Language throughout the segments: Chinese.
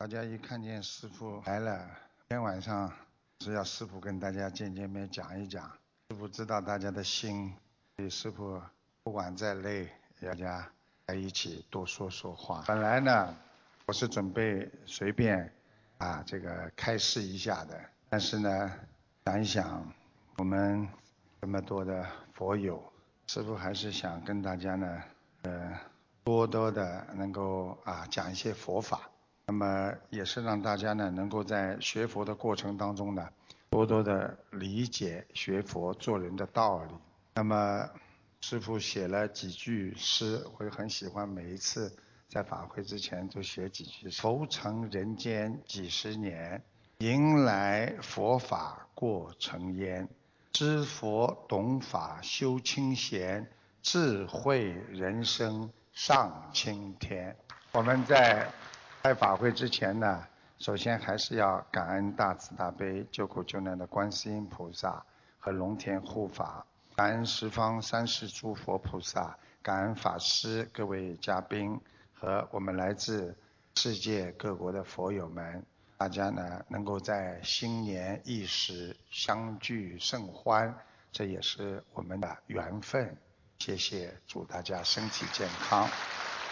大家一看见师傅来了，今天晚上是要师傅跟大家见见面，讲一讲。师傅知道大家的心，所以师傅不管再累，大家在一起多说说话。本来呢，我是准备随便啊这个开示一下的，但是呢，想一想我们这么多的佛友，师傅还是想跟大家呢，呃，多多的能够啊讲一些佛法。那么也是让大家呢，能够在学佛的过程当中呢，多多的理解学佛做人的道理。那么师父写了几句诗，我很喜欢，每一次在法会之前都写几句。浮沉人间几十年，迎来佛法过尘烟。知佛懂法修清闲，智慧人生上青天。我们在。开法会之前呢，首先还是要感恩大慈大悲救苦救难的观世音菩萨和龙天护法，感恩十方三世诸佛菩萨，感恩法师各位嘉宾和我们来自世界各国的佛友们，大家呢能够在新年伊始相聚甚欢，这也是我们的缘分。谢谢，祝大家身体健康，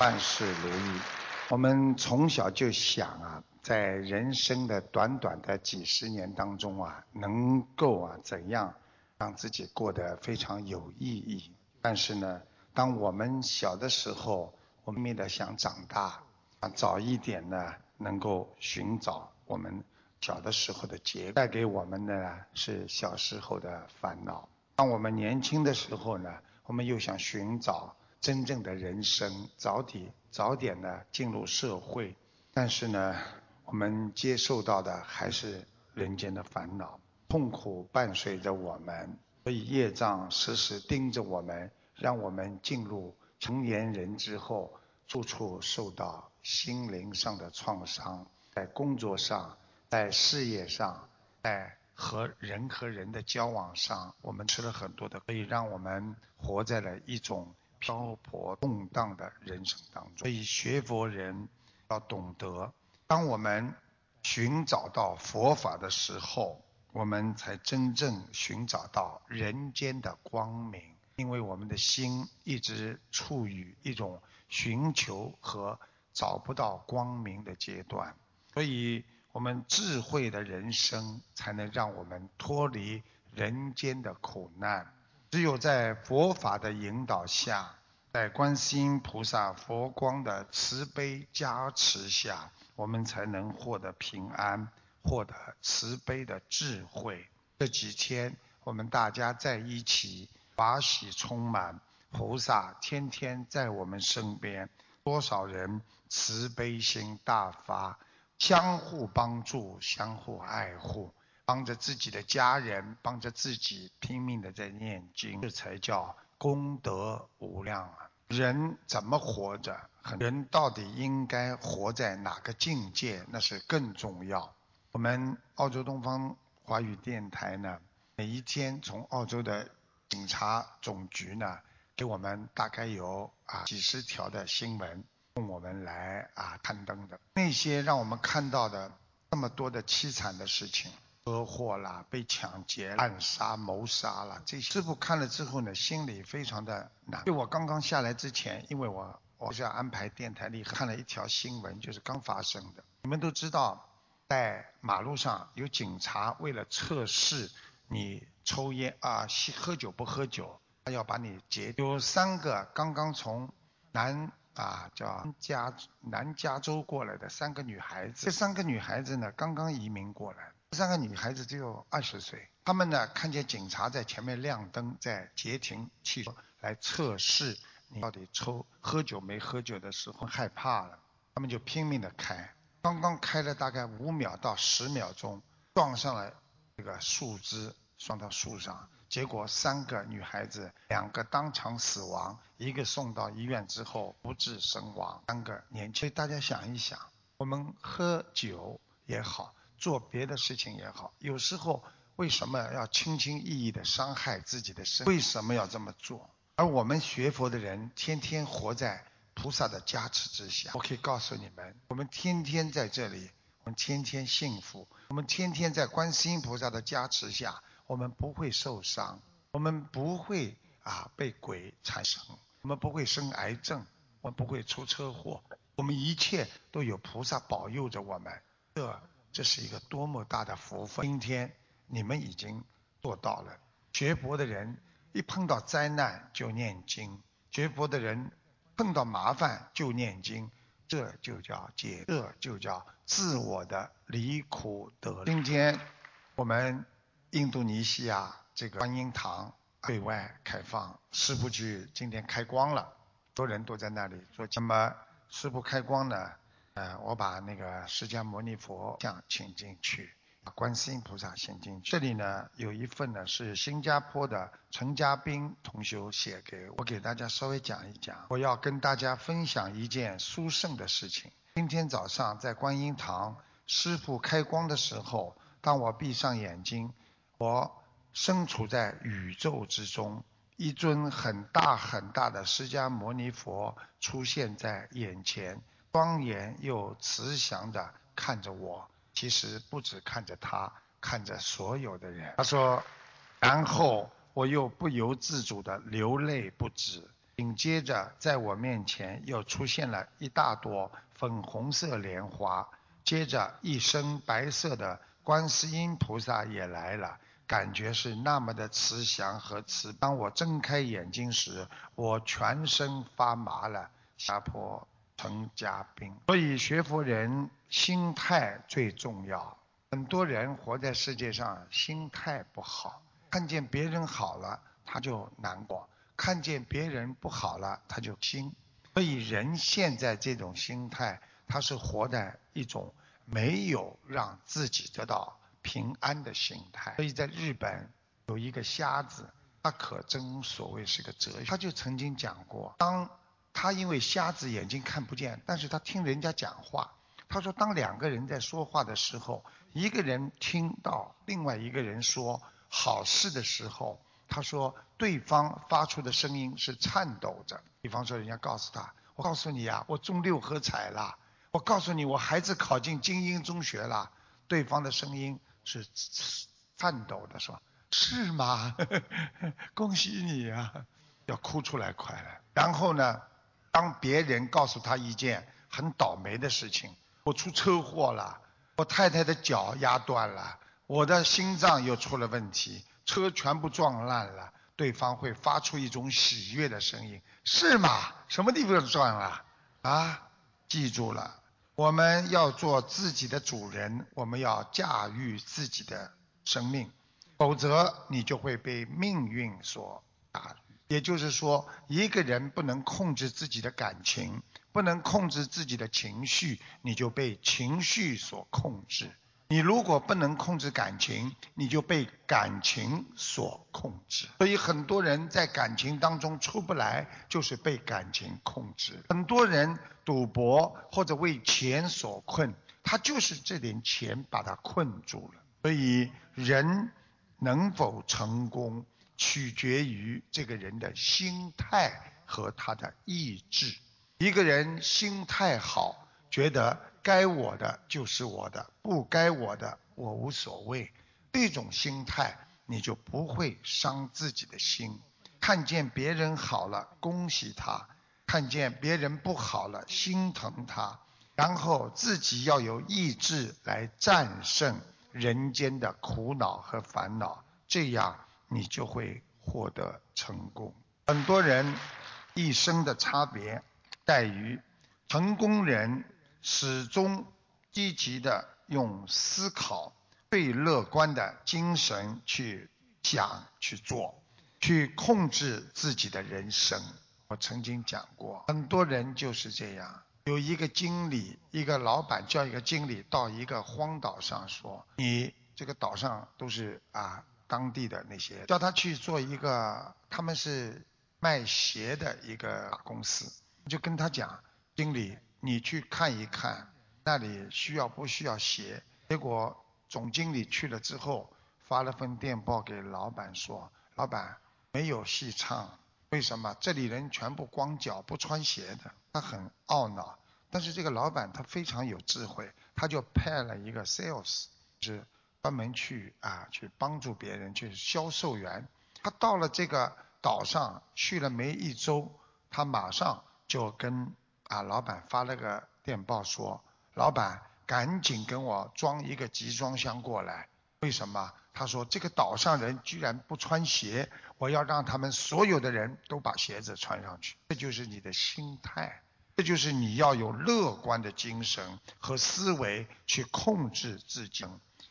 万事如意。我们从小就想啊，在人生的短短的几十年当中啊，能够啊怎样让自己过得非常有意义。但是呢，当我们小的时候，我们的想长大，啊早一点呢，能够寻找我们小的时候的结，带给我们的是小时候的烦恼。当我们年轻的时候呢，我们又想寻找。真正的人生，早点早点呢进入社会，但是呢，我们接受到的还是人间的烦恼，痛苦伴随着我们，所以业障时时盯着我们，让我们进入成年人之后，处处受到心灵上的创伤，在工作上，在事业上，在和人和人的交往上，我们吃了很多的，可以让我们活在了一种。漂泊动荡的人生当中，所以学佛人要懂得，当我们寻找到佛法的时候，我们才真正寻找到人间的光明。因为我们的心一直处于一种寻求和找不到光明的阶段，所以我们智慧的人生才能让我们脱离人间的苦难。只有在佛法的引导下，在观世音菩萨佛光的慈悲加持下，我们才能获得平安，获得慈悲的智慧。这几天我们大家在一起，法喜充满，菩萨天天在我们身边，多少人慈悲心大发，相互帮助，相互爱护。帮着自己的家人，帮着自己拼命的在念经，这才叫功德无量啊！人怎么活着，人到底应该活在哪个境界，那是更重要。我们澳洲东方华语电台呢，每一天从澳洲的警察总局呢，给我们大概有啊几十条的新闻供我们来啊刊登的，那些让我们看到的那么多的凄惨的事情。车祸啦，被抢劫、暗杀、谋杀了，这些师傅看了之后呢，心里非常的难。就我刚刚下来之前，因为我我是要安排电台里看了一条新闻，就是刚发生的。你们都知道，在马路上有警察为了测试你抽烟啊、吸喝酒不喝酒，他要把你截。有三个刚刚从南啊叫加南加州过来的三个女孩子，这三个女孩子呢刚刚移民过来。三个女孩子只有二十岁，她们呢看见警察在前面亮灯，在截停汽车来测试你到底抽喝酒没喝酒的时候，害怕了，她们就拼命的开，刚刚开了大概五秒到十秒钟，撞上了这个树枝，撞到树上，结果三个女孩子两个当场死亡，一个送到医院之后不治身亡，三个年轻。大家想一想，我们喝酒也好。做别的事情也好，有时候为什么要轻轻易易的伤害自己的身？为什么要这么做？而我们学佛的人，天天活在菩萨的加持之下。我可以告诉你们，我们天天在这里我们天天幸福，我们天天在观世音菩萨的加持下，我们不会受伤，我们不会啊被鬼缠身，我们不会生癌症，我们不会出车祸，我们一切都有菩萨保佑着我们。这这是一个多么大的福分！今天你们已经做到了。学佛的人一碰到灾难就念经，学佛的人碰到麻烦就念经，这就叫解，这就叫自我的离苦得乐。今天我们印度尼西亚这个观音堂对外开放，师部去今天开光了，多人都在那里做。那么师部开光呢？呃，我把那个释迦牟尼佛像请进去。把观世音菩萨请进去。这里呢有一份呢是新加坡的陈家斌同学写给我，给大家稍微讲一讲。我要跟大家分享一件殊胜的事情。今天早上在观音堂师傅开光的时候，当我闭上眼睛，我身处在宇宙之中，一尊很大很大的释迦牟尼佛出现在眼前，庄严又慈祥的看着我。其实不止看着他，看着所有的人。他说，然后我又不由自主的流泪不止。紧接着，在我面前又出现了一大朵粉红色莲花，接着一身白色的观世音菩萨也来了，感觉是那么的慈祥和慈。当我睁开眼睛时，我全身发麻了。下坡。成嘉宾，所以学佛人心态最重要。很多人活在世界上，心态不好，看见别人好了他就难过，看见别人不好了他就心。所以人现在这种心态，他是活在一种没有让自己得到平安的心态。所以在日本有一个瞎子，他可真所谓是个哲学，他就曾经讲过，当。他因为瞎子眼睛看不见，但是他听人家讲话。他说，当两个人在说话的时候，一个人听到另外一个人说好事的时候，他说对方发出的声音是颤抖着。比方说，人家告诉他：“我告诉你啊，我中六合彩了。”我告诉你，我孩子考进精英中学了。对方的声音是颤抖的，说：“是吗？恭喜你啊！”要哭出来快了。然后呢？当别人告诉他一件很倒霉的事情，我出车祸了，我太太的脚压断了，我的心脏又出了问题，车全部撞烂了，对方会发出一种喜悦的声音，是吗？什么地方撞了？啊，记住了，我们要做自己的主人，我们要驾驭自己的生命，否则你就会被命运所打。也就是说，一个人不能控制自己的感情，不能控制自己的情绪，你就被情绪所控制。你如果不能控制感情，你就被感情所控制。所以很多人在感情当中出不来，就是被感情控制。很多人赌博或者为钱所困，他就是这点钱把他困住了。所以人能否成功？取决于这个人的心态和他的意志。一个人心态好，觉得该我的就是我的，不该我的我无所谓。这种心态，你就不会伤自己的心。看见别人好了，恭喜他；看见别人不好了，心疼他。然后自己要有意志来战胜人间的苦恼和烦恼，这样。你就会获得成功。很多人一生的差别在于，成功人始终积极的用思考、最乐观的精神去想、去做、去控制自己的人生。我曾经讲过，很多人就是这样。有一个经理，一个老板叫一个经理到一个荒岛上说：“你这个岛上都是啊。”当地的那些叫他去做一个，他们是卖鞋的一个公司，就跟他讲，经理，你去看一看那里需要不需要鞋。结果总经理去了之后，发了份电报给老板说，老板没有戏唱，为什么？这里人全部光脚不穿鞋的，他很懊恼。但是这个老板他非常有智慧，他就派了一个 sales，是专门去啊去帮助别人，去销售员。他到了这个岛上去了没一周，他马上就跟啊老板发了个电报说：“老板，赶紧跟我装一个集装箱过来。为什么？他说这个岛上人居然不穿鞋，我要让他们所有的人都把鞋子穿上去。这就是你的心态。”这就是你要有乐观的精神和思维去控制自己。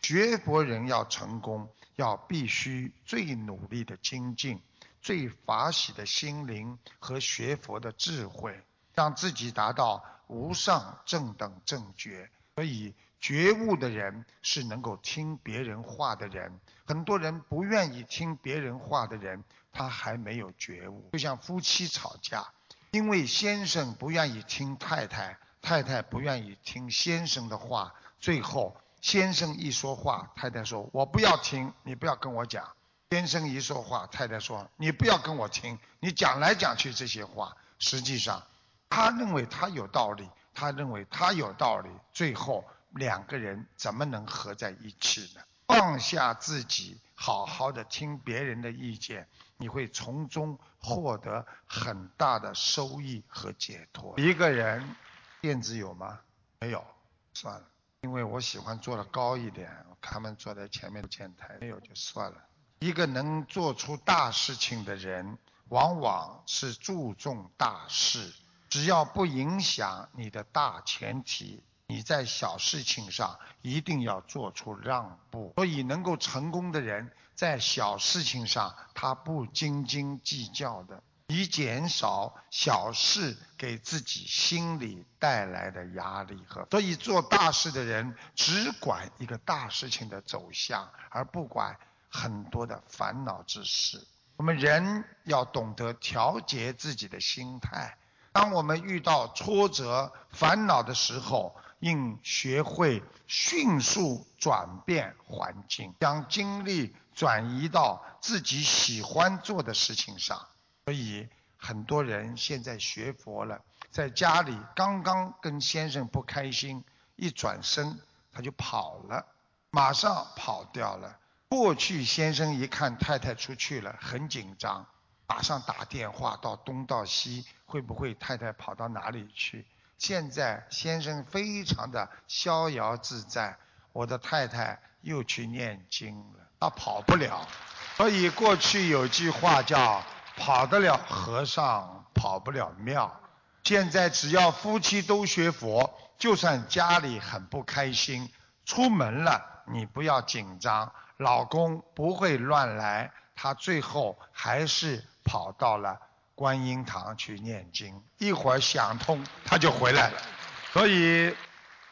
学佛人要成功，要必须最努力的精进，最法喜的心灵和学佛的智慧，让自己达到无上正等正觉。所以，觉悟的人是能够听别人话的人。很多人不愿意听别人话的人，他还没有觉悟。就像夫妻吵架。因为先生不愿意听太太，太太不愿意听先生的话，最后先生一说话，太太说：“我不要听，你不要跟我讲。”先生一说话，太太说：“你不要跟我听，你讲来讲去这些话，实际上他认为他有道理，他认为他有道理，最后两个人怎么能合在一起呢？放下自己，好好的听别人的意见。你会从中获得很大的收益和解脱。一个人，电子有吗？没有，算了，因为我喜欢坐的高一点，他们坐在前面的前台，没有就算了。一个能做出大事情的人，往往是注重大事，只要不影响你的大前提。你在小事情上一定要做出让步，所以能够成功的人，在小事情上他不斤斤计较的，以减少小事给自己心里带来的压力和。所以做大事的人只管一个大事情的走向，而不管很多的烦恼之事。我们人要懂得调节自己的心态，当我们遇到挫折、烦恼的时候。应学会迅速转变环境，将精力转移到自己喜欢做的事情上。所以很多人现在学佛了，在家里刚刚跟先生不开心，一转身他就跑了，马上跑掉了。过去先生一看太太出去了，很紧张，马上打电话到东到西，会不会太太跑到哪里去？现在先生非常的逍遥自在，我的太太又去念经了，她跑不了。所以过去有句话叫“跑得了和尚跑不了庙”。现在只要夫妻都学佛，就算家里很不开心，出门了你不要紧张，老公不会乱来，他最后还是跑到了。观音堂去念经，一会儿想通，他就回来了。所以，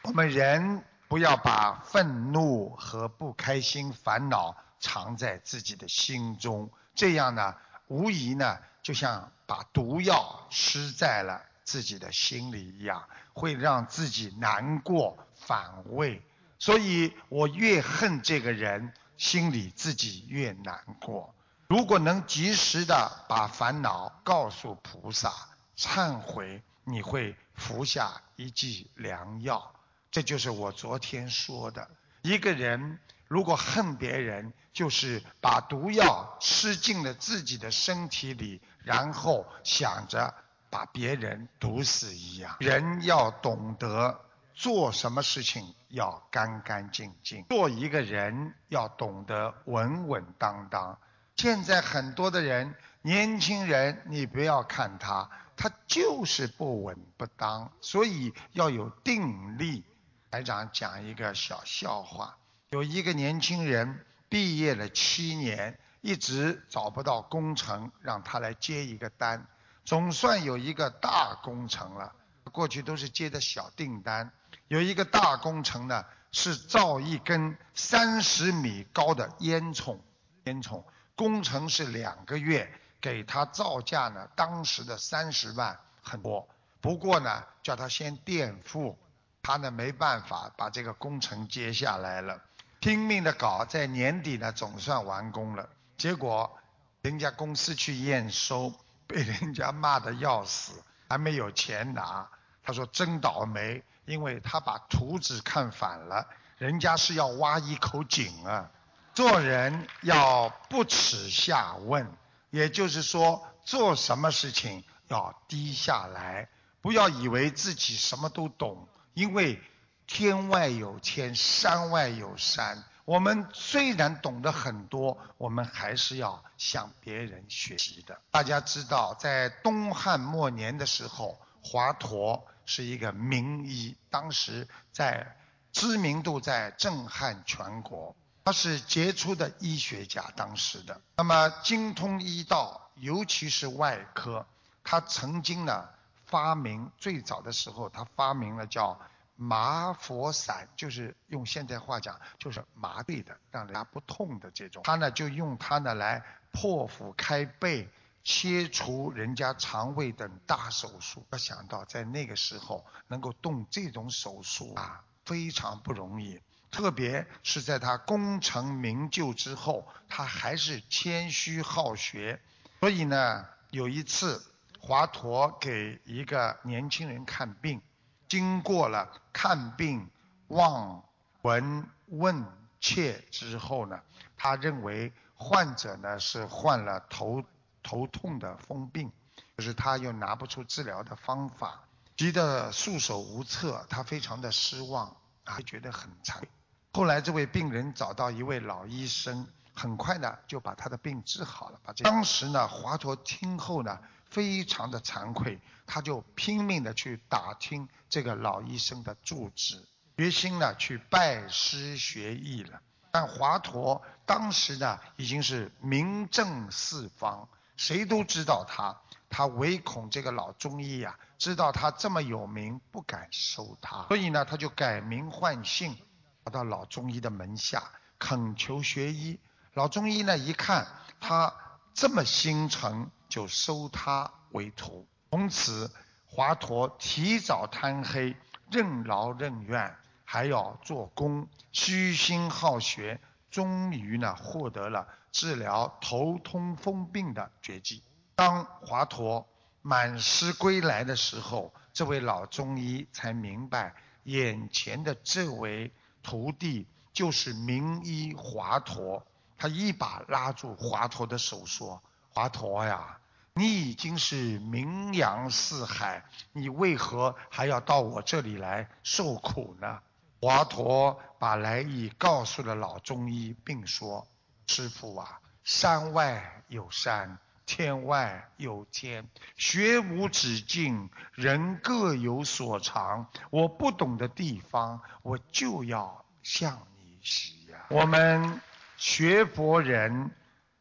我们人不要把愤怒和不开心、烦恼藏在自己的心中，这样呢，无疑呢，就像把毒药吃在了自己的心里一样，会让自己难过、反胃。所以我越恨这个人，心里自己越难过。如果能及时的把烦恼告诉菩萨，忏悔，你会服下一剂良药。这就是我昨天说的，一个人如果恨别人，就是把毒药吃进了自己的身体里，然后想着把别人毒死一样。人要懂得做什么事情要干干净净，做一个人要懂得稳稳当当。现在很多的人，年轻人，你不要看他，他就是不稳不当，所以要有定力。台长讲一个小笑话：有一个年轻人毕业了七年，一直找不到工程，让他来接一个单，总算有一个大工程了。过去都是接的小订单，有一个大工程呢，是造一根三十米高的烟囱，烟囱。工程是两个月，给他造价呢，当时的三十万很多。不过呢，叫他先垫付，他呢没办法把这个工程接下来了，拼命的搞，在年底呢总算完工了。结果人家公司去验收，被人家骂的要死，还没有钱拿。他说真倒霉，因为他把图纸看反了，人家是要挖一口井啊。做人要不耻下问，也就是说，做什么事情要低下来，不要以为自己什么都懂，因为天外有天，山外有山。我们虽然懂得很多，我们还是要向别人学习的。大家知道，在东汉末年的时候，华佗是一个名医，当时在知名度在震撼全国。他是杰出的医学家，当时的那么精通医道，尤其是外科。他曾经呢发明最早的时候，他发明了叫麻佛散，就是用现在话讲，就是麻醉的，让人家不痛的这种。他呢就用它呢来破腹开背、切除人家肠胃等大手术。要想到在那个时候能够动这种手术啊，非常不容易。特别是在他功成名就之后，他还是谦虚好学。所以呢，有一次华佗给一个年轻人看病，经过了看病、望、闻、问切之后呢，他认为患者呢是患了头头痛的疯病，可是他又拿不出治疗的方法，急得束手无策，他非常的失望，还觉得很惭愧。后来，这位病人找到一位老医生，很快呢就把他的病治好了。把这当时呢，华佗听后呢，非常的惭愧，他就拼命的去打听这个老医生的住址，决心呢去拜师学艺了。但华佗当时呢已经是名震四方，谁都知道他，他唯恐这个老中医呀知道他这么有名，不敢收他，所以呢他就改名换姓。跑到老中医的门下恳求学医，老中医呢一看他这么心诚，就收他为徒。从此华佗提早贪黑，任劳任怨，还要做工，虚心好学，终于呢获得了治疗头痛风病的绝技。当华佗满师归来的时候，这位老中医才明白，眼前的这位。徒弟就是名医华佗，他一把拉住华佗的手说：“华佗呀，你已经是名扬四海，你为何还要到我这里来受苦呢？”华佗把来意告诉了老中医，并说：“师傅啊，山外有山，天外有天，学无止境，人各有所长。我不懂的地方，我就要。”向你学呀！我们学佛人，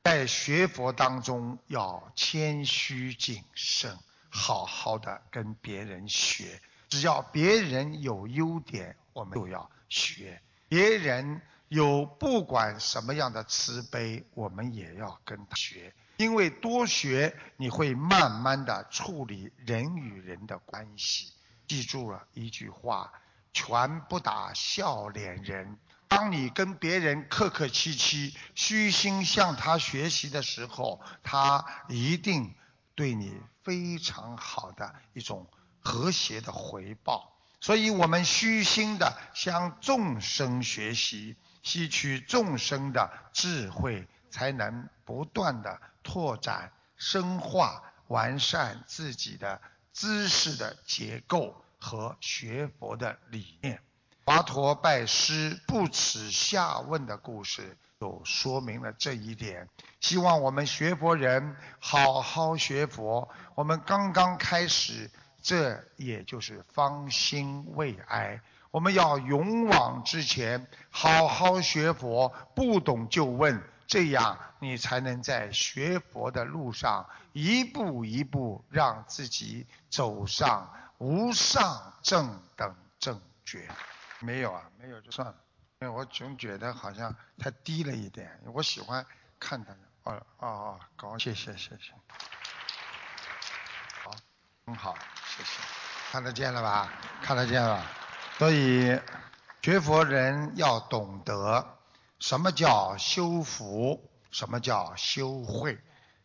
在学佛当中要谦虚谨慎，好好的跟别人学。只要别人有优点，我们就要学；别人有不管什么样的慈悲，我们也要跟他学。因为多学，你会慢慢的处理人与人的关系。记住了一句话。拳不打笑脸人。当你跟别人客客气气、虚心向他学习的时候，他一定对你非常好的一种和谐的回报。所以，我们虚心的向众生学习，吸取众生的智慧，才能不断的拓展、深化、完善自己的知识的结构。和学佛的理念，华佗拜师不耻下问的故事，就说明了这一点。希望我们学佛人好好学佛。我们刚刚开始，这也就是方兴未艾。我们要勇往直前，好好学佛，不懂就问，这样你才能在学佛的路上一步一步让自己走上。无上正等正觉，没有啊，没有就算了，因为我总觉得好像太低了一点。我喜欢看他，哦哦哦，高，谢谢谢谢，好，很好，谢谢，看得见了吧？看得见了。所以学佛人要懂得什么叫修福，什么叫修慧。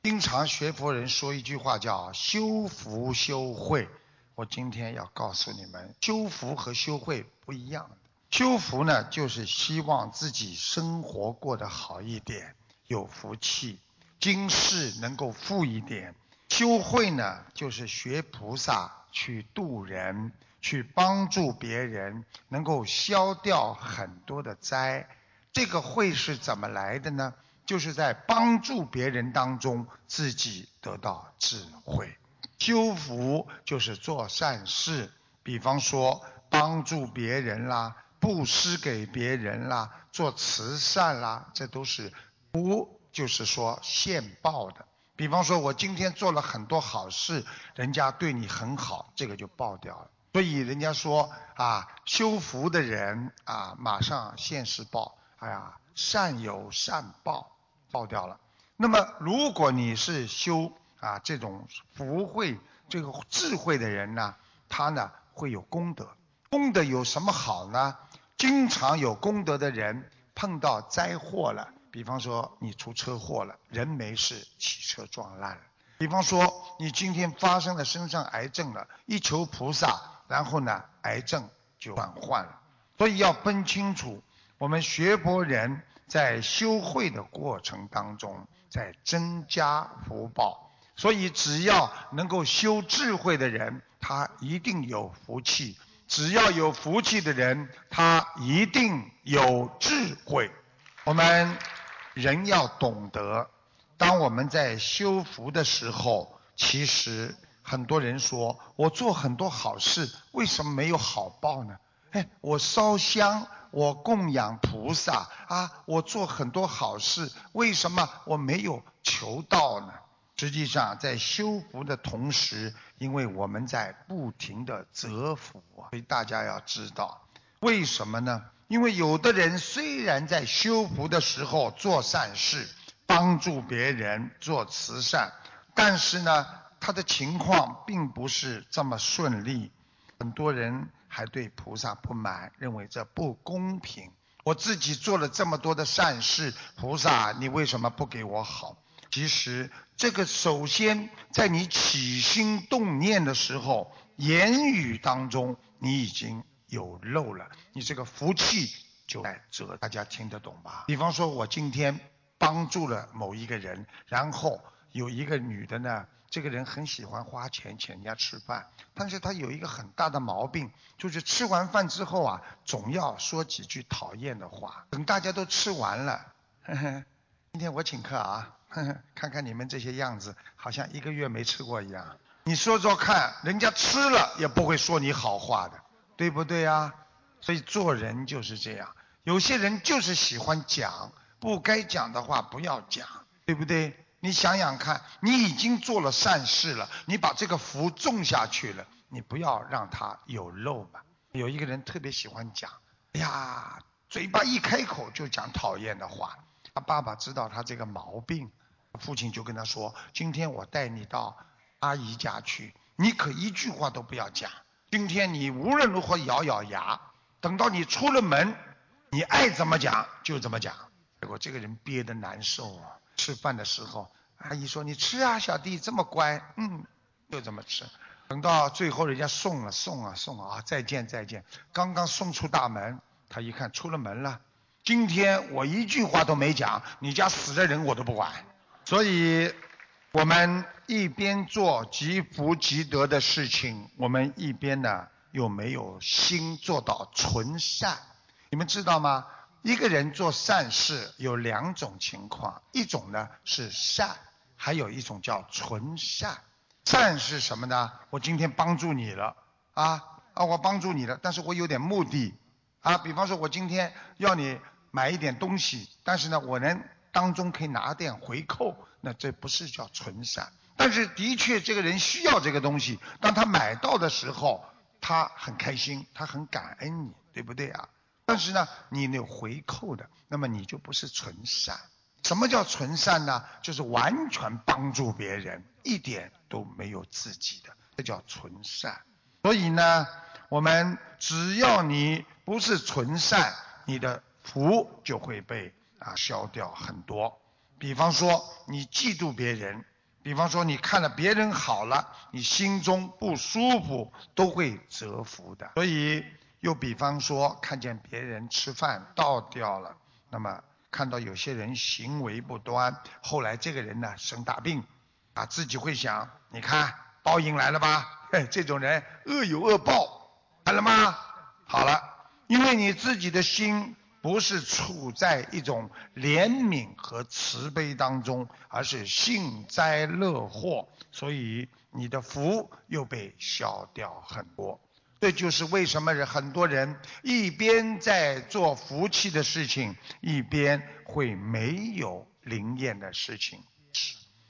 经常学佛人说一句话叫修福修慧。我今天要告诉你们，修福和修慧不一样的。修福呢，就是希望自己生活过得好一点，有福气，今世能够富一点。修慧呢，就是学菩萨去度人，去帮助别人，能够消掉很多的灾。这个慧是怎么来的呢？就是在帮助别人当中，自己得到智慧。修福就是做善事，比方说帮助别人啦，布施给别人啦，做慈善啦，这都是福，就是说现报的。比方说我今天做了很多好事，人家对你很好，这个就报掉了。所以人家说啊，修福的人啊，马上现世报。哎呀，善有善报，报掉了。那么，如果你是修啊这种福慧、这个智慧的人呢，他呢会有功德。功德有什么好呢？经常有功德的人碰到灾祸了，比方说你出车祸了，人没事，汽车撞烂了；比方说你今天发生了身上癌症了，一求菩萨，然后呢癌症就转换了。所以要分清楚。我们学佛人在修慧的过程当中，在增加福报，所以只要能够修智慧的人，他一定有福气；只要有福气的人，他一定有智慧。我们人要懂得，当我们在修福的时候，其实很多人说我做很多好事，为什么没有好报呢？哎，我烧香。我供养菩萨啊，我做很多好事，为什么我没有求道呢？实际上，在修福的同时，因为我们在不停的折福啊，所以大家要知道，为什么呢？因为有的人虽然在修福的时候做善事，帮助别人做慈善，但是呢，他的情况并不是这么顺利，很多人。还对菩萨不满，认为这不公平。我自己做了这么多的善事，菩萨你为什么不给我好？其实这个首先在你起心动念的时候，言语当中你已经有漏了，你这个福气就在这，大家听得懂吧？比方说我今天帮助了某一个人，然后有一个女的呢。这个人很喜欢花钱请人家吃饭，但是他有一个很大的毛病，就是吃完饭之后啊，总要说几句讨厌的话。等大家都吃完了，呵呵，今天我请客啊，呵呵，看看你们这些样子，好像一个月没吃过一样。你说说看，人家吃了也不会说你好话的，对不对呀？所以做人就是这样，有些人就是喜欢讲，不该讲的话不要讲，对不对？你想想看，你已经做了善事了，你把这个福种下去了，你不要让它有漏嘛。有一个人特别喜欢讲，哎呀，嘴巴一开口就讲讨厌的话。他爸爸知道他这个毛病，父亲就跟他说：“今天我带你到阿姨家去，你可一句话都不要讲。今天你无论如何咬咬牙，等到你出了门，你爱怎么讲就怎么讲。”结果这个人憋得难受啊。吃饭的时候，阿姨说：“你吃啊，小弟这么乖，嗯，就这么吃。”等到最后，人家送了，送啊，送啊，再见，再见。刚刚送出大门，他一看出了门了。今天我一句话都没讲，你家死的人我都不管。所以，我们一边做积福积德的事情，我们一边呢又没有心做到纯善。你们知道吗？一个人做善事有两种情况，一种呢是善，还有一种叫纯善。善是什么呢？我今天帮助你了啊啊，我帮助你了，但是我有点目的啊。比方说，我今天要你买一点东西，但是呢，我能当中可以拿点回扣，那这不是叫纯善。但是的确，这个人需要这个东西，当他买到的时候，他很开心，他很感恩你，对不对啊？但是呢，你有回扣的，那么你就不是纯善。什么叫纯善呢？就是完全帮助别人，一点都没有自己的，这叫纯善。所以呢，我们只要你不是纯善，你的福就会被啊消掉很多。比方说，你嫉妒别人，比方说你看了别人好了，你心中不舒服，都会折服的。所以又比方说看见别人吃饭倒掉了，那么看到有些人行为不端，后来这个人呢生大病，啊自己会想，你看报应来了吧？嘿，这种人恶有恶报，看了吗？好了，因为你自己的心。不是处在一种怜悯和慈悲当中，而是幸灾乐祸，所以你的福又被消掉很多。这就是为什么很多人一边在做福气的事情，一边会没有灵验的事情。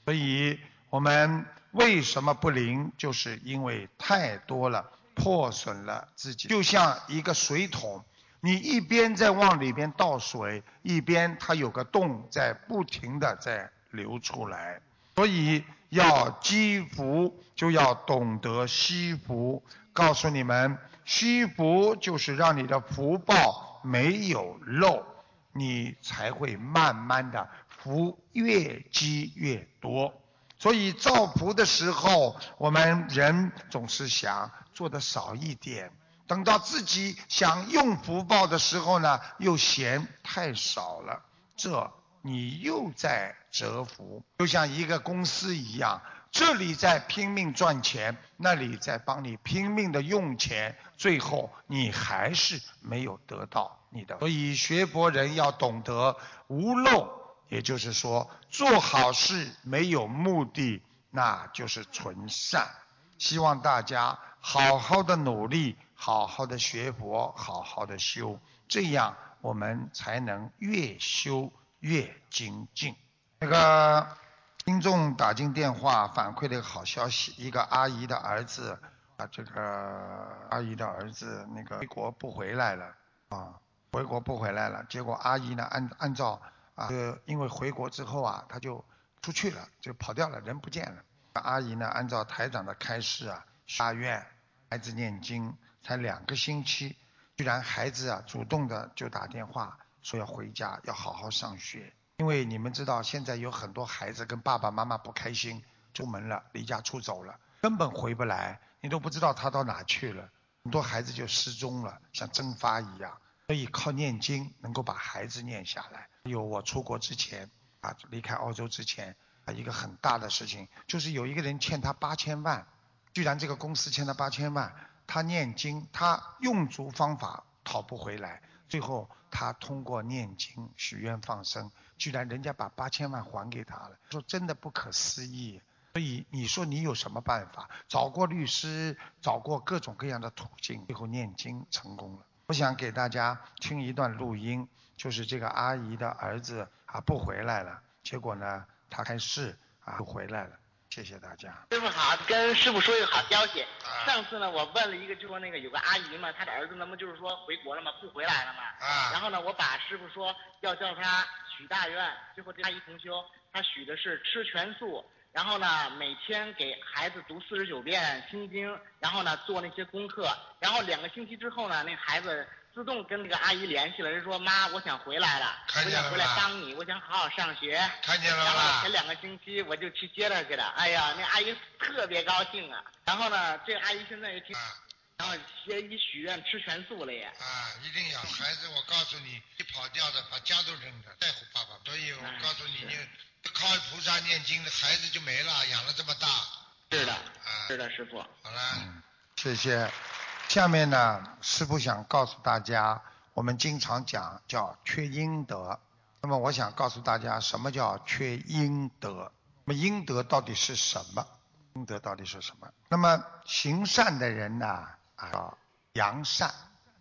所以我们为什么不灵？就是因为太多了，破损了自己，就像一个水桶。你一边在往里边倒水，一边它有个洞在不停的在流出来，所以要积福就要懂得惜福。告诉你们，惜福就是让你的福报没有漏，你才会慢慢的福越积越多。所以造福的时候，我们人总是想做的少一点。等到自己想用福报的时候呢，又嫌太少了，这你又在折福。就像一个公司一样，这里在拼命赚钱，那里在帮你拼命的用钱，最后你还是没有得到你的。所以学佛人要懂得无漏，也就是说做好事没有目的，那就是纯善。希望大家好好的努力。好好的学佛，好好的修，这样我们才能越修越精进。那个听众打进电话反馈了一个好消息，一个阿姨的儿子啊，这个阿姨的儿子那个回国不回来了啊，回国不回来了。结果阿姨呢，按按照啊，因为回国之后啊，他就出去了，就跑掉了，人不见了。阿姨呢，按照台长的开示啊，发愿孩子念经。才两个星期，居然孩子啊主动的就打电话说要回家，要好好上学。因为你们知道，现在有很多孩子跟爸爸妈妈不开心，出门了，离家出走了，根本回不来，你都不知道他到哪去了。很多孩子就失踪了，像蒸发一样。所以靠念经能够把孩子念下来。有我出国之前啊，离开澳洲之前啊，一个很大的事情就是有一个人欠他八千万，居然这个公司欠他八千万。他念经，他用足方法讨不回来，最后他通过念经许愿放生，居然人家把八千万还给他了，说真的不可思议。所以你说你有什么办法？找过律师，找过各种各样的途径，最后念经成功了。我想给大家听一段录音，就是这个阿姨的儿子啊不回来了，结果呢他开示啊回来了。谢谢大家。师傅好，跟师傅说一个好消息。上次呢，我问了一个，就说那个有个阿姨嘛，她的儿子那不就是说回国了吗，不回来了嘛。啊。然后呢，我把师傅说要叫他许大愿，最后这阿姨同修，她许的是吃全素，然后呢每天给孩子读四十九遍心经，然后呢做那些功课，然后两个星期之后呢，那孩子。自动跟那个阿姨联系了，人说妈，我想回来了，我想回来帮你，我想好好上学。看见了然后前两个星期我就去接她去了，哎呀，那阿姨特别高兴啊。然后呢，这阿姨现在也听，然后也已许愿吃全素了也。啊，一定要孩子，我告诉你，一跑掉的把家都扔了，在乎爸爸。所以我告诉你，你靠菩萨念经的孩子就没了，养了这么大。是的，啊，是的，师傅。好了，谢谢。下面呢，师傅想告诉大家，我们经常讲叫缺阴德。那么我想告诉大家，什么叫缺阴德？那么阴德到底是什么？阴德到底是什么？那么行善的人呢，啊，阳善，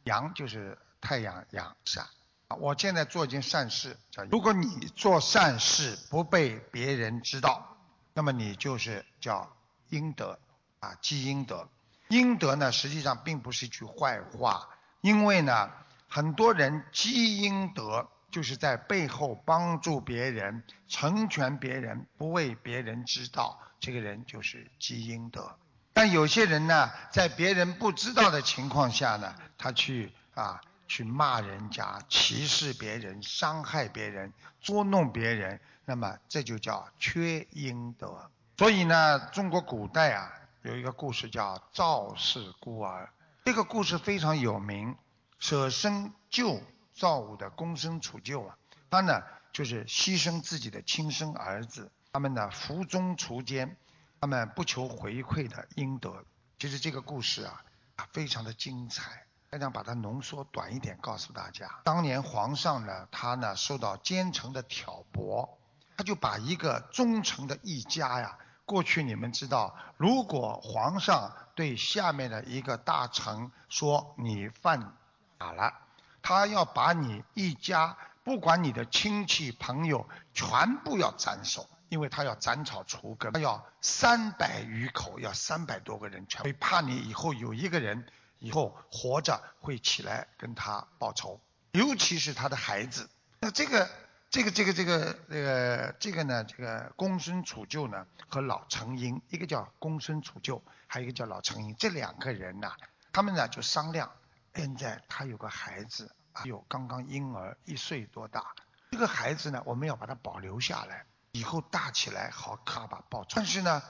阳就是太阳阳善。我现在做一件善事，叫如果你做善事不被别人知道，那么你就是叫阴德啊，积阴德。阴德呢，实际上并不是一句坏话，因为呢，很多人积阴德就是在背后帮助别人、成全别人，不为别人知道，这个人就是积阴德。但有些人呢，在别人不知道的情况下呢，他去啊去骂人家、歧视别人、伤害别人、捉弄别人，那么这就叫缺阴德。所以呢，中国古代啊有一个故事叫赵氏孤儿，这个故事非常有名，舍身救赵武的公孙杵臼啊，他呢就是牺牲自己的亲生儿子，他们呢服中除奸，他们不求回馈的应得。其实这个故事啊啊非常的精彩。我想把它浓缩短一点，告诉大家，当年皇上呢，他呢受到奸臣的挑拨，他就把一个忠诚的一家呀，过去你们知道，如果皇上对下面的一个大臣说你犯法了，他要把你一家，不管你的亲戚朋友，全部要斩首，因为他要斩草除根，他要三百余口，要三百多个人，全会怕你以后有一个人。以后活着会起来跟他报仇，尤其是他的孩子。那这个这个这个这个这个这个呢？这个公孙杵臼呢和老成英，一个叫公孙杵臼，还有一个叫老成英，这两个人呐，他们呢就商量。现在他有个孩子，有刚刚婴儿一岁多大，这个孩子呢，我们要把他保留下来，以后大起来好他吧报仇。但是呢，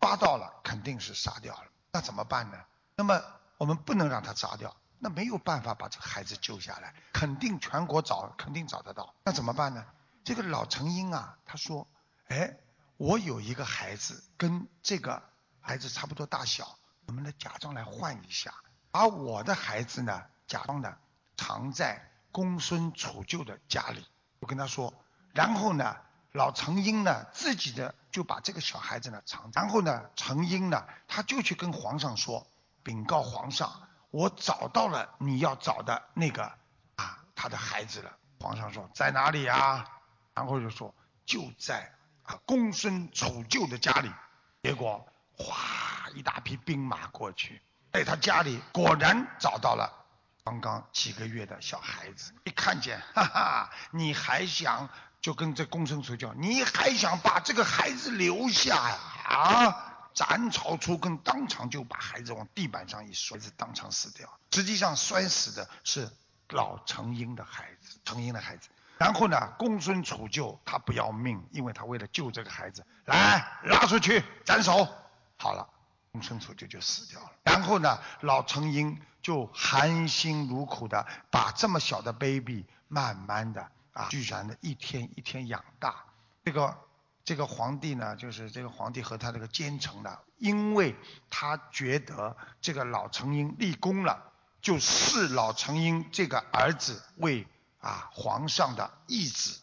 抓到了肯定是杀掉了，那怎么办呢？那么。我们不能让他砸掉，那没有办法把这个孩子救下来，肯定全国找，肯定找得到。那怎么办呢？这个老成英啊，他说：“哎，我有一个孩子，跟这个孩子差不多大小，我们呢假装来换一下，把我的孩子呢假装的藏在公孙杵臼的家里。我跟他说，然后呢，老成英呢自己的就把这个小孩子呢藏，然后呢，成英呢他就去跟皇上说。”禀告皇上，我找到了你要找的那个啊，他的孩子了。皇上说在哪里啊？然后就说就在啊公孙杵臼的家里。结果哗，一大批兵马过去，在他家里果然找到了刚刚几个月的小孩子。一看见，哈哈，你还想就跟这公孙杵臼，你还想把这个孩子留下呀？啊？斩草除根，当场就把孩子往地板上一摔，孩子当场死掉。实际上摔死的是老成英的孩子，成英的孩子。然后呢，公孙杵臼他不要命，因为他为了救这个孩子，来拉出去斩首。好了，公孙杵臼就死掉了。然后呢，老成英就含辛茹苦的把这么小的 baby 慢慢的啊，居然的一天一天养大。这个。这个皇帝呢，就是这个皇帝和他这个奸臣呢，因为他觉得这个老成英立功了，就视老成英这个儿子为啊皇上的义子，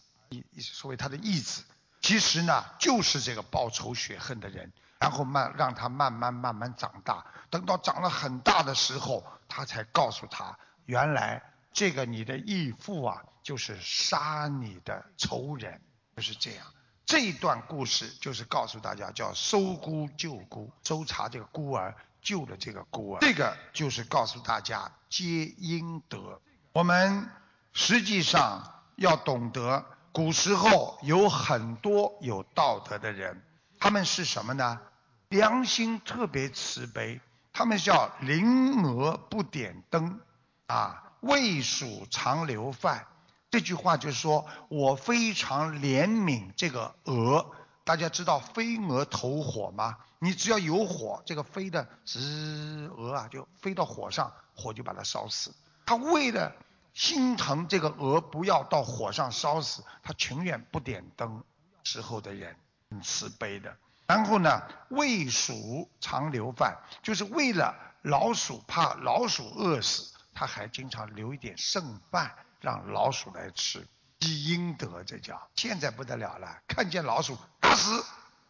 所谓他的义子，其实呢就是这个报仇雪恨的人，然后慢让他慢慢慢慢长大，等到长了很大的时候，他才告诉他，原来这个你的义父啊，就是杀你的仇人，就是这样。这一段故事就是告诉大家，叫搜孤救孤，搜查这个孤儿，救了这个孤儿。这个就是告诉大家皆应得。我们实际上要懂得，古时候有很多有道德的人，他们是什么呢？良心特别慈悲，他们叫临蛾不点灯，啊，未蜀常留饭。这句话就是说，我非常怜悯这个鹅。大家知道飞蛾投火吗？你只要有火，这个飞的吱鹅啊，就飞到火上，火就把它烧死。他为了心疼这个鹅不要到火上烧死，他情愿不点灯。时候的人很慈悲的。然后呢，喂鼠常留饭，就是为了老鼠，怕老鼠饿死，他还经常留一点剩饭。让老鼠来吃，积阴德，这叫现在不得了了。看见老鼠打死，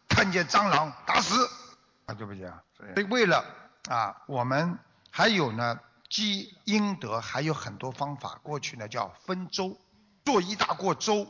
看见蟑螂打死，啊，对不对啊？所以为了啊，我们还有呢，积阴德还有很多方法。过去呢叫分粥，做一大锅粥，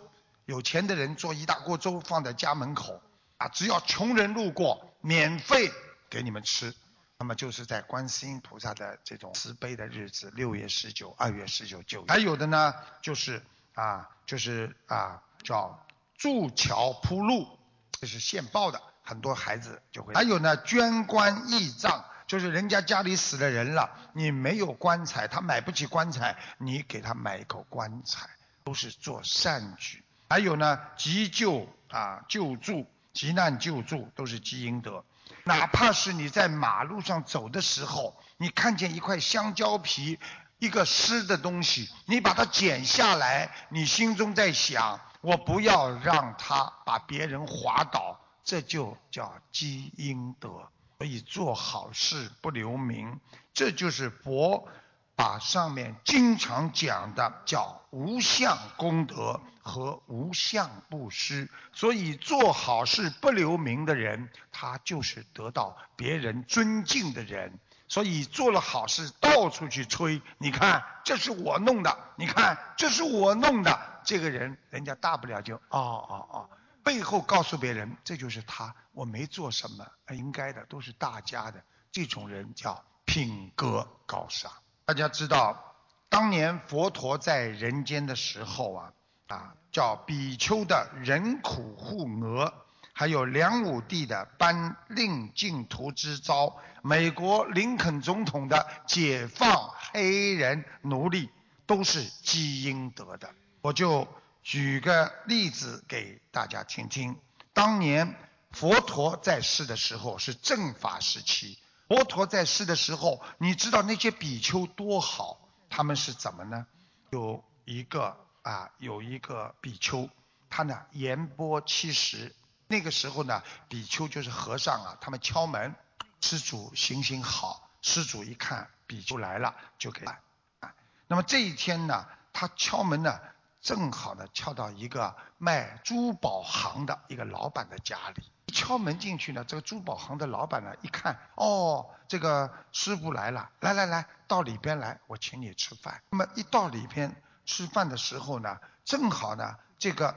有钱的人做一大锅粥放在家门口，啊，只要穷人路过，免费给你们吃。那么就是在观世音菩萨的这种慈悲的日子，六月十九、二月十九、九。还有的呢，就是啊，就是啊，叫筑桥铺路，这是现报的，很多孩子就会。还有呢，捐棺义葬，就是人家家里死了人了，你没有棺材，他买不起棺材，你给他买一口棺材，都是做善举。还有呢，急救啊，救助。急难救助都是积阴德。哪怕是你在马路上走的时候，你看见一块香蕉皮，一个湿的东西，你把它剪下来，你心中在想：我不要让它把别人滑倒，这就叫积阴德。所以做好事不留名，这就是佛。把上面经常讲的叫无相功德和无相布施，所以做好事不留名的人，他就是得到别人尊敬的人。所以做了好事到处去吹，你看这是我弄的，你看这是我弄的，这个人人家大不了就哦哦哦，背后告诉别人这就是他，我没做什么，应该的都是大家的，这种人叫品格高尚。大家知道，当年佛陀在人间的时候啊，啊，叫比丘的人苦护额，还有梁武帝的颁令净土之招，美国林肯总统的解放黑人奴隶，都是积阴德的。我就举个例子给大家听听。当年佛陀在世的时候是正法时期。佛陀在世的时候，你知道那些比丘多好？他们是怎么呢？有一个啊，有一个比丘，他呢言波七十。那个时候呢，比丘就是和尚啊，他们敲门，施主行行好。施主一看比丘来了，就给。啊，那么这一天呢，他敲门呢，正好呢敲到一个卖珠宝行的一个老板的家里。敲门进去呢，这个珠宝行的老板呢，一看，哦，这个师傅来了，来来来，到里边来，我请你吃饭。那么一到里边吃饭的时候呢，正好呢，这个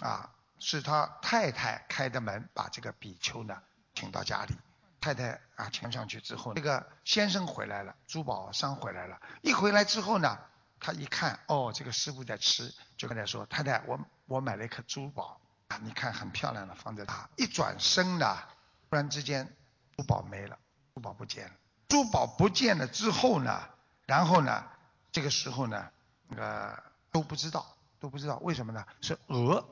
啊是他太太开的门，把这个比丘呢请到家里。太太啊请上去之后，这个先生回来了，珠宝商回来了。一回来之后呢，他一看，哦，这个师傅在吃，就跟他说，太太，我我买了一颗珠宝。啊，你看很漂亮的，放在他一转身呢，突然之间珠宝没了，珠宝不见了。珠宝不见了之后呢，然后呢，这个时候呢，那个都不知道，都不知道为什么呢？是鹅，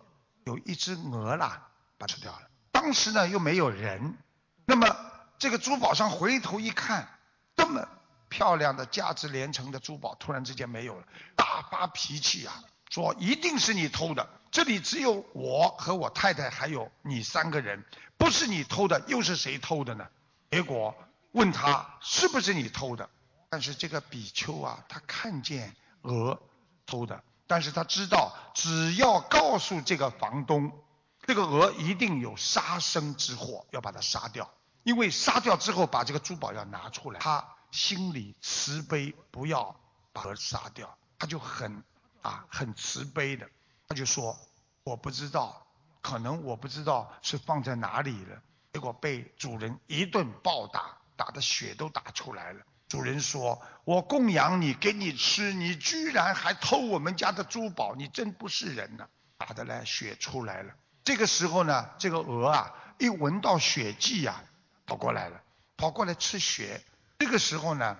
有一只鹅啦，把吃掉了。当时呢又没有人，那么这个珠宝商回头一看，这么漂亮的价值连城的珠宝突然之间没有了，大发脾气啊，说一定是你偷的。这里只有我和我太太还有你三个人，不是你偷的，又是谁偷的呢？结果问他是不是你偷的，但是这个比丘啊，他看见鹅偷的，但是他知道只要告诉这个房东，这个鹅一定有杀生之祸，要把它杀掉，因为杀掉之后把这个珠宝要拿出来，他心里慈悲，不要把鹅杀掉，他就很啊很慈悲的。他就说：“我不知道，可能我不知道是放在哪里了。结果被主人一顿暴打，打的血都打出来了。主人说：‘我供养你，给你吃，你居然还偷我们家的珠宝，你真不是人呐！’打的来血出来了。这个时候呢，这个鹅啊，一闻到血迹呀，跑过来了，跑过来吃血。这个时候呢，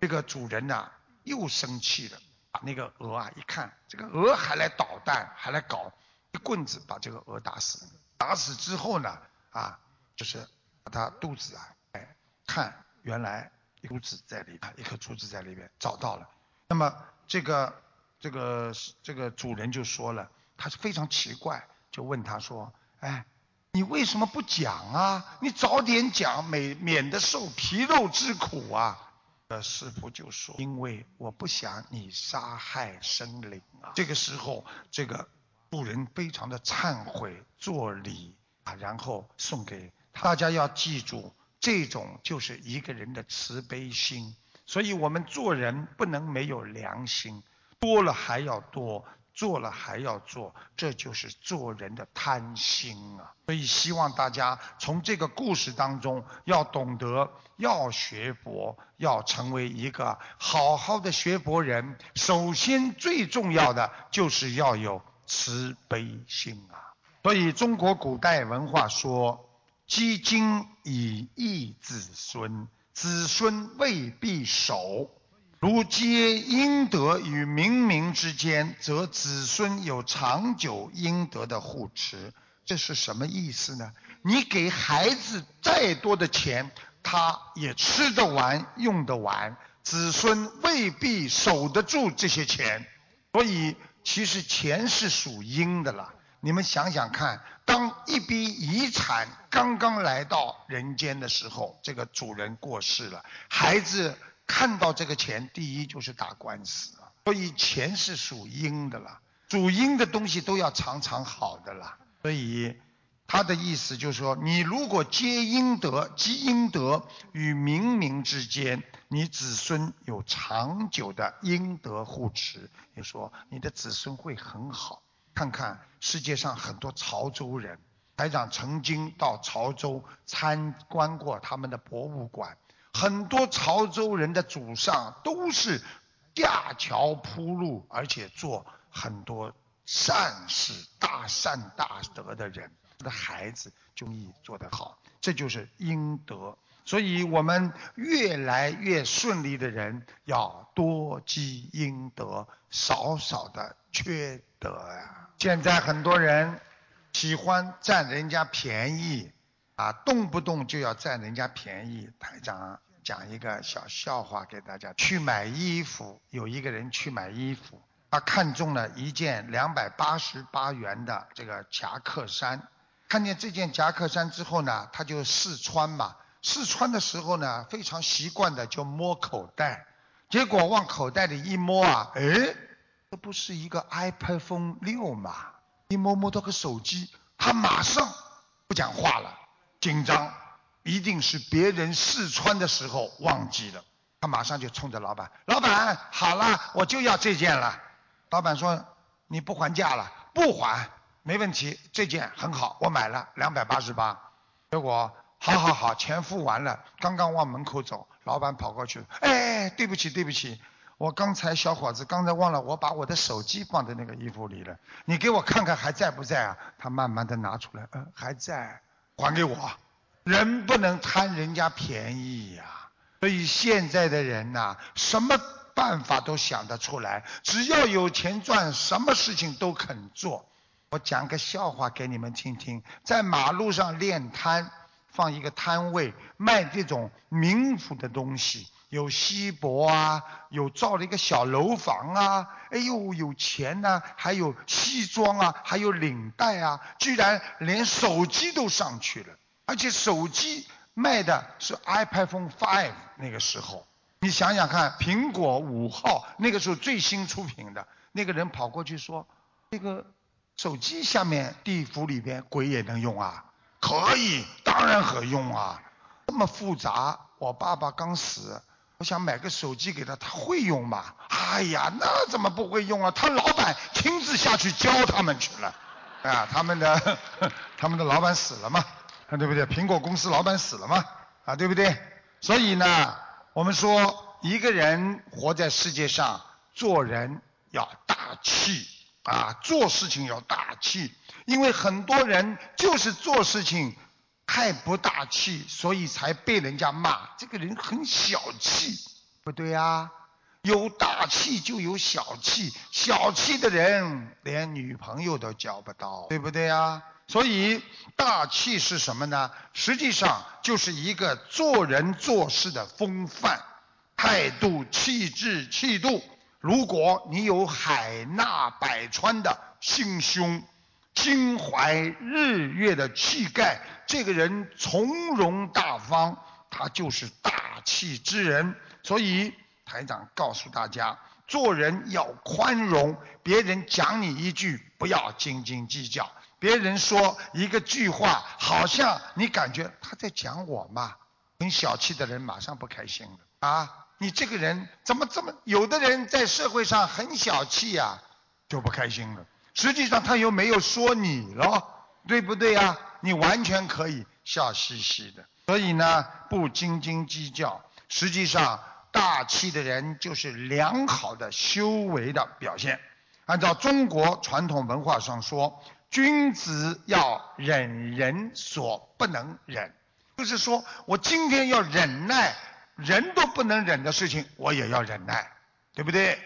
这个主人呐，又生气了。”把那个鹅啊，一看这个鹅还来捣蛋，还来搞，一棍子把这个鹅打死。打死之后呢，啊，就是把它肚子啊，哎，看原来珠子在里边，一颗珠子在里边找到了。那么这个这个这个主人就说了，他是非常奇怪，就问他说，哎，你为什么不讲啊？你早点讲，免免得受皮肉之苦啊。呃，师傅就说：“因为我不想你杀害生灵啊。”这个时候，这个主人非常的忏悔，作礼啊，然后送给大家。要记住，这种就是一个人的慈悲心。所以我们做人不能没有良心，多了还要多。做了还要做，这就是做人的贪心啊！所以希望大家从这个故事当中要懂得，要学佛，要成为一个好好的学佛人。首先最重要的就是要有慈悲心啊！所以中国古代文化说：“积精以益子孙，子孙未必守。”如皆阴德与冥冥之间，则子孙有长久阴德的护持。这是什么意思呢？你给孩子再多的钱，他也吃得完、用得完，子孙未必守得住这些钱。所以，其实钱是属阴的了。你们想想看，当一笔遗产刚刚来到人间的时候，这个主人过世了，孩子看到这个钱，第一就是打官司。所以，钱是属阴的了，属阴的东西都要常常好的了。所以。他的意思就是说，你如果积阴德，积阴德与冥冥之间，你子孙有长久的阴德护持，你说你的子孙会很好。看看世界上很多潮州人，台长曾经到潮州参观过他们的博物馆，很多潮州人的祖上都是架桥铺路，而且做很多善事、大善大德的人。他的孩子就易做得好，这就是阴德。所以我们越来越顺利的人，要多积阴德，少少的缺德呀。现在很多人喜欢占人家便宜，啊，动不动就要占人家便宜。台长讲一个小笑话给大家：去买衣服，有一个人去买衣服，他看中了一件两百八十八元的这个夹克衫。看见这件夹克衫之后呢，他就试穿嘛。试穿的时候呢，非常习惯的就摸口袋，结果往口袋里一摸啊，哎，这不是一个 iPhone 六吗？一摸摸到个手机，他马上不讲话了，紧张，一定是别人试穿的时候忘记了。他马上就冲着老板：“老板，好了，我就要这件了。”老板说：“你不还价了？不还。”没问题，这件很好，我买了两百八十八。结果，好好好，钱付完了，刚刚往门口走，老板跑过去，哎，对不起对不起，我刚才小伙子刚才忘了，我把我的手机放在那个衣服里了，你给我看看还在不在啊？他慢慢的拿出来，嗯，还在，还给我。人不能贪人家便宜呀，所以现在的人呐，什么办法都想得出来，只要有钱赚，什么事情都肯做。我讲个笑话给你们听听，在马路上练摊，放一个摊位卖这种民府的东西，有锡箔啊，有造了一个小楼房啊，哎呦有钱呐，还有西装啊，还有领带啊，居然连手机都上去了，而且手机卖的是 iPhone 5那个时候，你想想看，苹果五号那个时候最新出品的，那个人跑过去说，这个。手机下面地府里边鬼也能用啊？可以，当然可用啊！这么复杂，我爸爸刚死，我想买个手机给他，他会用吗？哎呀，那怎么不会用啊？他老板亲自下去教他们去了，啊，他们的 他们的老板死了嘛，对不对？苹果公司老板死了嘛，啊，对不对？所以呢，我们说一个人活在世界上，做人要大气。啊，做事情要大气，因为很多人就是做事情太不大气，所以才被人家骂。这个人很小气，不对呀？有大气就有小气，小气的人连女朋友都交不到，对不对呀？所以大气是什么呢？实际上就是一个做人做事的风范、态度、气质、气度。如果你有海纳百川的心胸，心怀日月的气概，这个人从容大方，他就是大气之人。所以台长告诉大家，做人要宽容，别人讲你一句，不要斤斤计较。别人说一个句话，好像你感觉他在讲我嘛，很小气的人马上不开心了啊。你这个人怎么这么？有的人在社会上很小气呀，就不开心了。实际上他又没有说你了，对不对呀？你完全可以笑嘻嘻的。所以呢，不斤斤计较。实际上，大气的人就是良好的修为的表现。按照中国传统文化上说，君子要忍人所不能忍，就是说我今天要忍耐。人都不能忍的事情，我也要忍耐，对不对？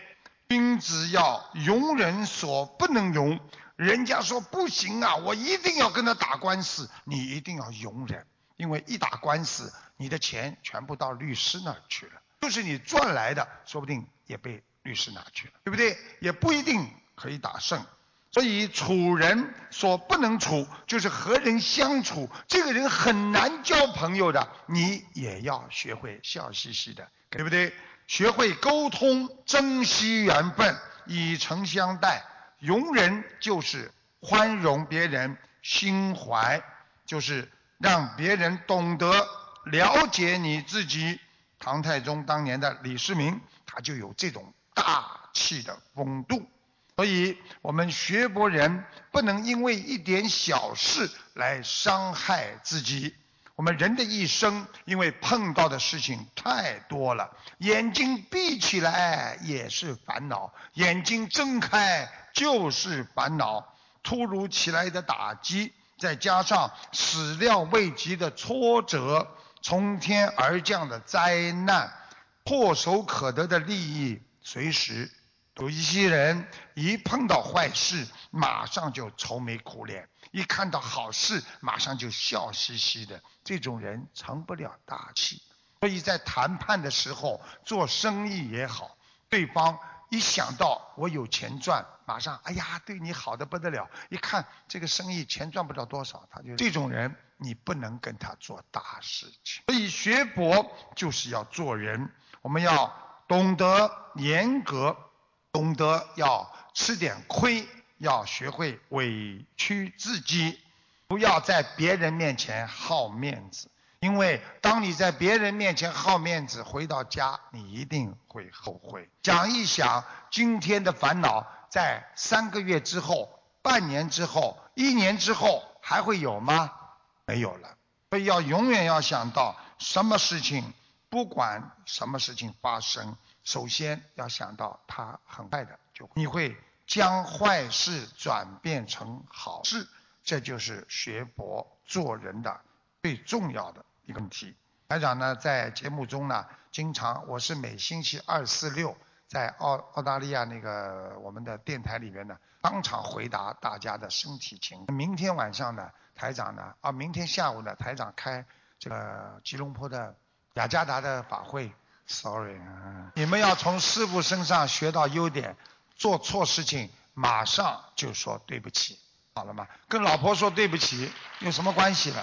君子要容人所不能容。人家说不行啊，我一定要跟他打官司，你一定要容忍，因为一打官司，你的钱全部到律师那儿去了，就是你赚来的，说不定也被律师拿去了，对不对？也不一定可以打胜。所以处人所不能处，就是和人相处，这个人很难交朋友的，你也要学会笑嘻嘻的，对不对？学会沟通，珍惜缘分，以诚相待。容人就是宽容别人，心怀就是让别人懂得了解你自己。唐太宗当年的李世民，他就有这种大气的风度。所以，我们学佛人不能因为一点小事来伤害自己。我们人的一生，因为碰到的事情太多了，眼睛闭起来也是烦恼，眼睛睁开就是烦恼。突如其来的打击，再加上始料未及的挫折，从天而降的灾难，唾手可得的利益，随时。有一些人一碰到坏事，马上就愁眉苦脸；一看到好事，马上就笑嘻嘻的。这种人成不了大器。所以在谈判的时候，做生意也好，对方一想到我有钱赚，马上哎呀，对你好的不得了。一看这个生意钱赚不了多少，他就这种人，你不能跟他做大事情。所以学佛就是要做人，我们要懂得严格。懂得要吃点亏，要学会委屈自己，不要在别人面前好面子。因为当你在别人面前好面子，回到家你一定会后悔。想一想，今天的烦恼，在三个月之后、半年之后、一年之后还会有吗？没有了。所以要永远要想到，什么事情，不管什么事情发生。首先要想到，它很快的就会你会将坏事转变成好事，这就是学佛做人的最重要的一个问题。台长呢，在节目中呢，经常我是每星期二、四、六在澳澳大利亚那个我们的电台里面呢，当场回答大家的身体情况。明天晚上呢，台长呢，啊，明天下午呢，台长开这个吉隆坡的雅加达的法会。Sorry 啊，你们要从师傅身上学到优点，做错事情马上就说对不起，好了吗？跟老婆说对不起有什么关系呢？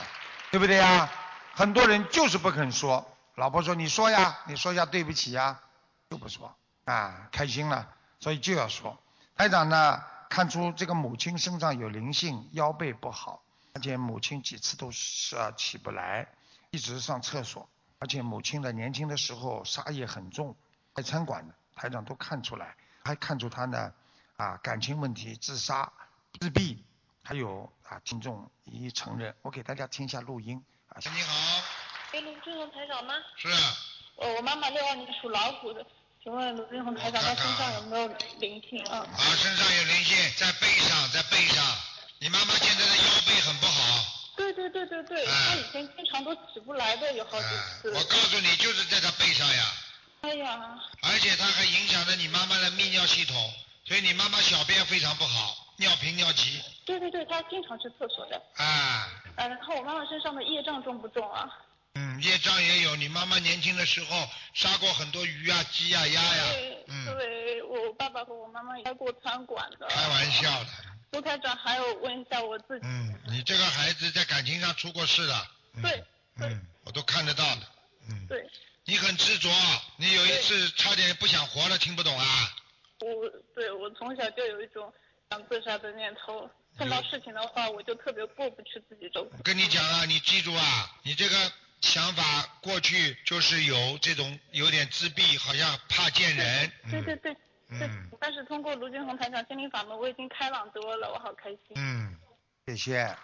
对不对呀？很多人就是不肯说，老婆说你说呀，你说一下对不起呀，就不说啊，开心了，所以就要说。台长呢，看出这个母亲身上有灵性，腰背不好，而且母亲几次都是起不来，一直上厕所。而且母亲的年轻的时候杀业很重，开餐馆的台长都看出来，还看出他呢啊感情问题、自杀、自闭，还有啊听众一一承认。我给大家听一下录音啊。你好。哎，卢俊宏台长吗？是。我，我妈妈六二年属老虎的，请问卢俊宏台长，他身上有没有灵性啊？啊，身上有灵性，在背上，在背上。你妈妈现在的腰背很不好。对对对对对，他以前经常都起不来的，有好几次。我告诉你，就是在她背上呀。哎呀。而且他还影响着你妈妈的泌尿系统，所以你妈妈小便非常不好，尿频尿急。对对对，她经常去厕所的。啊。呃，然后我妈妈身上的业障重不重啊？嗯，业障也有。你妈妈年轻的时候杀过很多鱼啊、鸡啊、鸭呀。对。嗯。对，我爸爸和我妈妈也开过餐馆的。开玩笑的。卢台长，还有问一下我自己。嗯，你这个孩子在感情上出过事的。对。嗯，我都看得到的。嗯。对。你很执着，你有一次差点不想活了，听不懂啊？我，对我从小就有一种想自杀的念头，碰到事情的话，我就特别过不去自己这我跟你讲啊，你记住啊，你这个想法过去就是有这种有点自闭，好像怕见人。对对对。嗯，但是通过卢俊宏台长心灵法门，我已经开朗多了，我好开心。嗯，谢谢。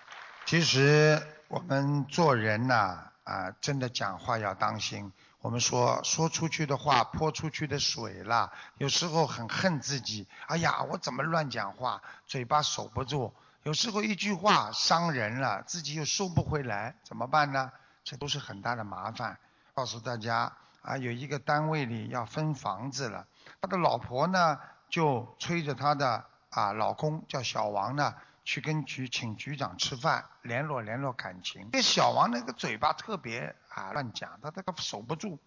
其实我们做人呐，啊，真的讲话要当心。我们说说出去的话泼出去的水了，有时候很恨自己。哎呀，我怎么乱讲话，嘴巴守不住。有时候一句话伤人了，自己又收不回来，怎么办呢？这都是很大的麻烦。告诉大家啊，有一个单位里要分房子了。他的老婆呢，就催着他的啊老公叫小王呢，去跟局请局长吃饭，联络联络感情。这小王那个嘴巴特别啊乱讲，他他他守不住。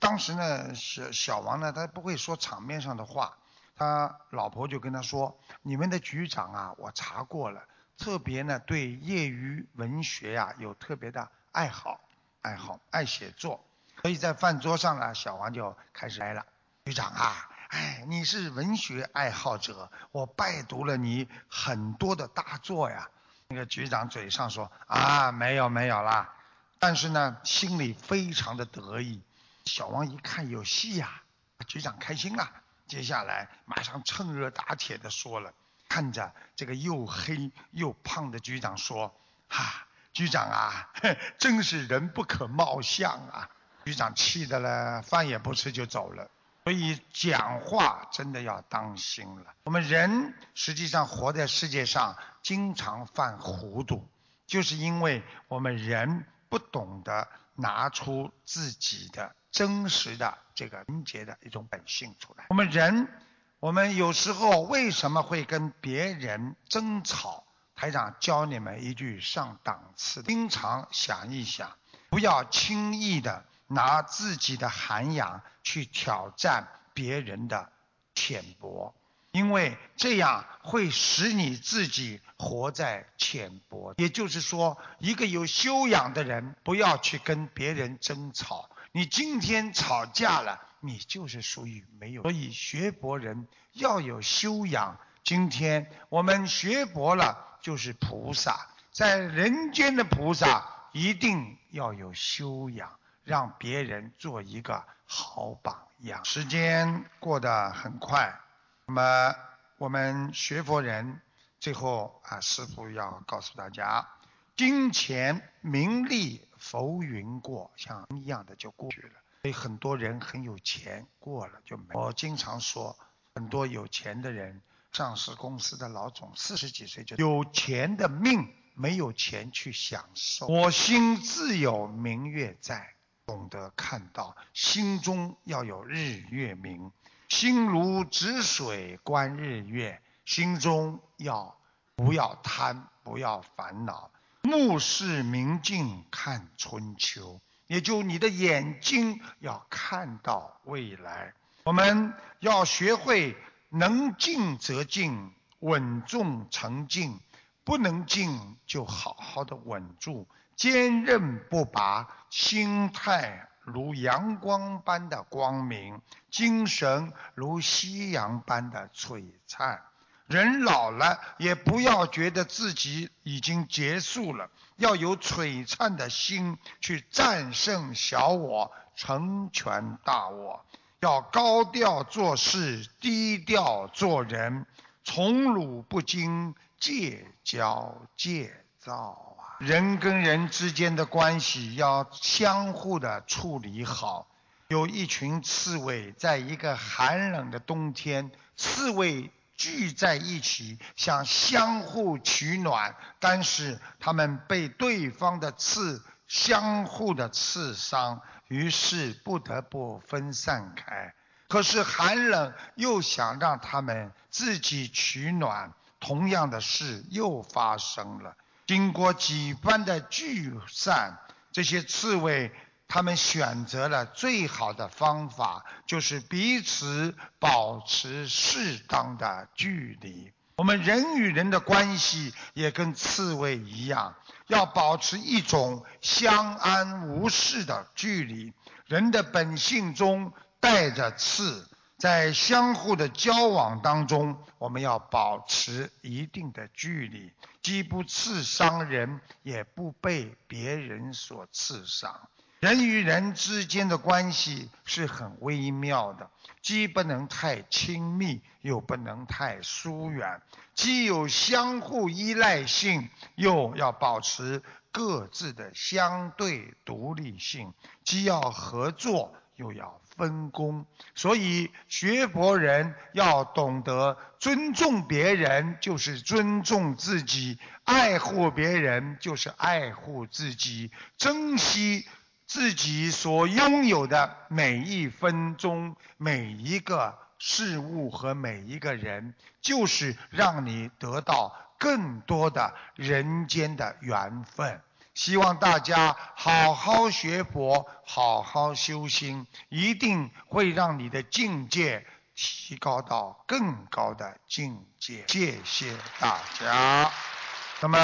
当时呢，小小王呢，他不会说场面上的话，他老婆就跟他说：“你们的局长啊，我查过了，特别呢对业余文学呀有特别的爱好，爱好爱写作。”所以在饭桌上呢，小王就开始来了。局长啊，哎，你是文学爱好者，我拜读了你很多的大作呀。那个局长嘴上说啊，没有没有啦，但是呢，心里非常的得意。小王一看有戏呀，局长开心了。接下来马上趁热打铁的说了，看着这个又黑又胖的局长说：“哈，局长啊，真是人不可貌相啊。”局长气的了，饭也不吃就走了。所以讲话真的要当心了。我们人实际上活在世界上，经常犯糊涂，就是因为我们人不懂得拿出自己的真实的这个纯洁的一种本性出来。我们人，我们有时候为什么会跟别人争吵？台长教你们一句上档次：经常想一想，不要轻易的。拿自己的涵养去挑战别人的浅薄，因为这样会使你自己活在浅薄。也就是说，一个有修养的人不要去跟别人争吵。你今天吵架了，你就是属于没有。所以学博人要有修养。今天我们学博了，就是菩萨，在人间的菩萨一定要有修养。让别人做一个好榜样。时间过得很快，那么我们学佛人最后啊，师傅要告诉大家：金钱、名利浮云过，像一样的就过去了。所以很多人很有钱，过了就没。我经常说，很多有钱的人，上市公司的老总，四十几岁就有钱的命，没有钱去享受。我心自有明月在。懂得看到，心中要有日月明，心如止水观日月，心中要不要贪，不要烦恼，目视明镜看春秋，也就你的眼睛要看到未来。我们要学会能静则静，稳重成静，不能静就好好的稳住。坚韧不拔，心态如阳光般的光明，精神如夕阳般的璀璨。人老了，也不要觉得自己已经结束了，要有璀璨的心去战胜小我，成全大我。要高调做事，低调做人，宠辱不惊，戒骄戒躁。人跟人之间的关系要相互的处理好。有一群刺猬，在一个寒冷的冬天，刺猬聚在一起，想相互取暖，但是他们被对方的刺相互的刺伤，于是不得不分散开。可是寒冷又想让他们自己取暖，同样的事又发生了。经过几番的聚散，这些刺猬他们选择了最好的方法，就是彼此保持适当的距离。我们人与人的关系也跟刺猬一样，要保持一种相安无事的距离。人的本性中带着刺。在相互的交往当中，我们要保持一定的距离，既不刺伤人，也不被别人所刺伤。人与人之间的关系是很微妙的，既不能太亲密，又不能太疏远；既有相互依赖性，又要保持各自的相对独立性；既要合作，又要。分工，所以学佛人要懂得尊重别人，就是尊重自己；爱护别人，就是爱护自己；珍惜自己所拥有的每一分钟、每一个事物和每一个人，就是让你得到更多的人间的缘分。希望大家好好学佛，好好修心，一定会让你的境界提高到更高的境界。谢谢大家。那么